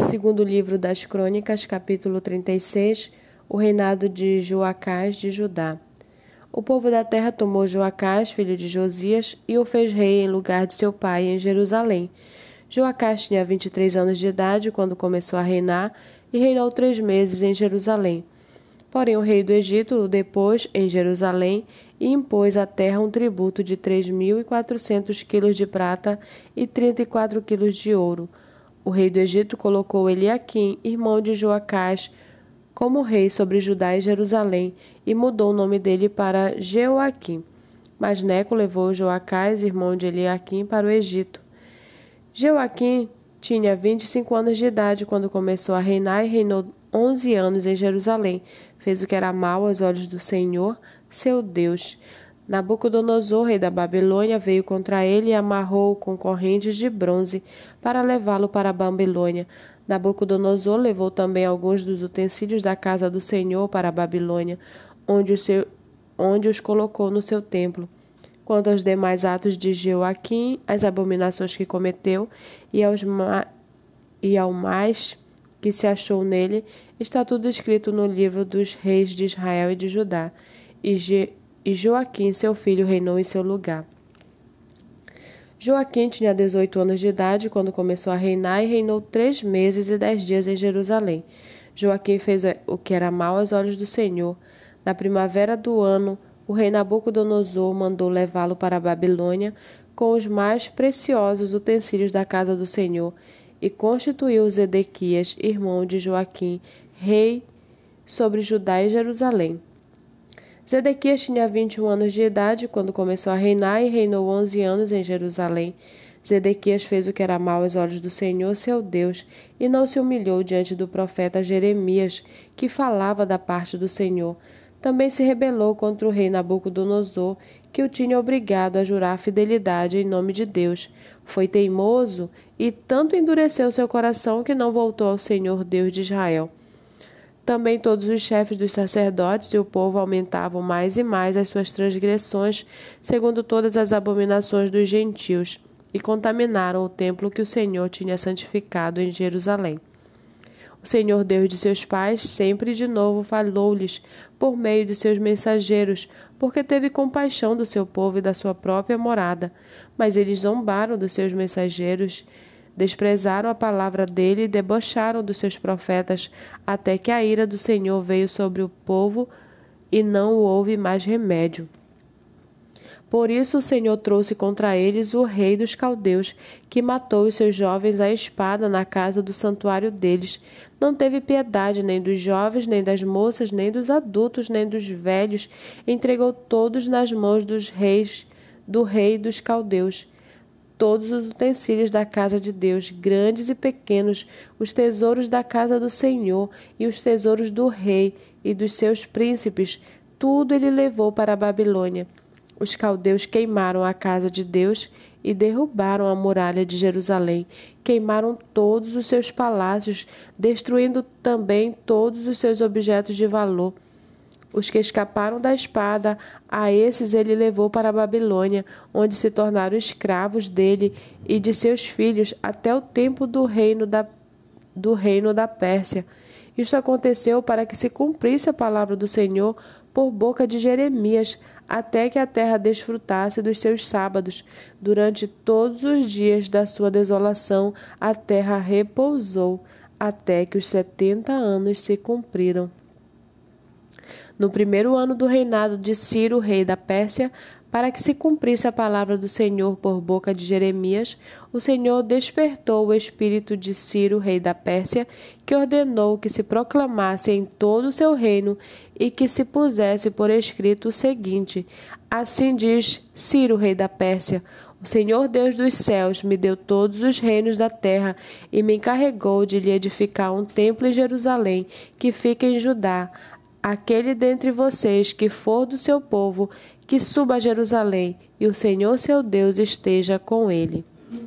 Segundo livro das Crônicas, capítulo 36, o reinado de Joacás de Judá. O povo da terra tomou Joacás, filho de Josias, e o fez rei em lugar de seu pai em Jerusalém. Joacás tinha 23 anos de idade quando começou a reinar e reinou três meses em Jerusalém. Porém, o rei do Egito o depôs em Jerusalém e impôs à terra um tributo de 3.400 quilos de prata e 34 quilos de ouro. O rei do Egito colocou Eliaquim, irmão de Joacás, como rei sobre Judá e Jerusalém, e mudou o nome dele para Jeoaquim. Mas Neco levou Joacás, irmão de Eliaquim, para o Egito. Jeoaquim tinha 25 anos de idade quando começou a reinar e reinou 11 anos em Jerusalém. Fez o que era mal aos olhos do Senhor, seu Deus. Nabucodonosor, rei da Babilônia, veio contra ele e amarrou-o com correntes de bronze para levá-lo para a Babilônia. Nabucodonosor levou também alguns dos utensílios da casa do Senhor para a Babilônia, onde, seu, onde os colocou no seu templo. Quanto aos demais atos de Joaquim, as abominações que cometeu e, aos ma e ao mais que se achou nele, está tudo escrito no livro dos reis de Israel e de Judá. E Je e Joaquim, seu filho, reinou em seu lugar. Joaquim tinha 18 anos de idade quando começou a reinar e reinou três meses e dez dias em Jerusalém. Joaquim fez o que era mal aos olhos do Senhor. Na primavera do ano, o rei Nabucodonosor mandou levá-lo para a Babilônia com os mais preciosos utensílios da casa do Senhor e constituiu Zedequias, irmão de Joaquim, rei sobre Judá e Jerusalém. Zedequias tinha 21 anos de idade quando começou a reinar e reinou 11 anos em Jerusalém. Zedequias fez o que era mal aos olhos do Senhor, seu Deus, e não se humilhou diante do profeta Jeremias, que falava da parte do Senhor. Também se rebelou contra o rei Nabucodonosor, que o tinha obrigado a jurar fidelidade em nome de Deus. Foi teimoso e tanto endureceu seu coração que não voltou ao Senhor Deus de Israel. Também todos os chefes dos sacerdotes e o povo aumentavam mais e mais as suas transgressões, segundo todas as abominações dos gentios, e contaminaram o templo que o Senhor tinha santificado em Jerusalém. O Senhor Deus de seus pais sempre de novo falou-lhes por meio de seus mensageiros, porque teve compaixão do seu povo e da sua própria morada. Mas eles zombaram dos seus mensageiros Desprezaram a palavra dele e debocharam dos seus profetas, até que a ira do Senhor veio sobre o povo e não houve mais remédio. Por isso o Senhor trouxe contra eles o rei dos caldeus, que matou os seus jovens à espada na casa do santuário deles. Não teve piedade nem dos jovens, nem das moças, nem dos adultos, nem dos velhos. Entregou todos nas mãos dos reis, do rei dos caldeus todos os utensílios da casa de Deus, grandes e pequenos, os tesouros da casa do Senhor e os tesouros do rei e dos seus príncipes, tudo ele levou para a Babilônia. Os caldeus queimaram a casa de Deus e derrubaram a muralha de Jerusalém. Queimaram todos os seus palácios, destruindo também todos os seus objetos de valor. Os que escaparam da espada, a esses ele levou para a Babilônia, onde se tornaram escravos dele e de seus filhos até o tempo do reino da, do reino da Pérsia. Isto aconteceu para que se cumprisse a palavra do Senhor por boca de Jeremias, até que a terra desfrutasse dos seus sábados. Durante todos os dias da sua desolação, a terra repousou, até que os setenta anos se cumpriram. No primeiro ano do reinado de Ciro, rei da Pérsia, para que se cumprisse a palavra do Senhor por boca de Jeremias, o Senhor despertou o espírito de Ciro, rei da Pérsia, que ordenou que se proclamasse em todo o seu reino e que se pusesse por escrito o seguinte: Assim diz Ciro, rei da Pérsia: O Senhor Deus dos céus me deu todos os reinos da terra e me encarregou de lhe edificar um templo em Jerusalém, que fica em Judá aquele dentre vocês que for do seu povo, que suba a Jerusalém, e o Senhor seu Deus esteja com ele.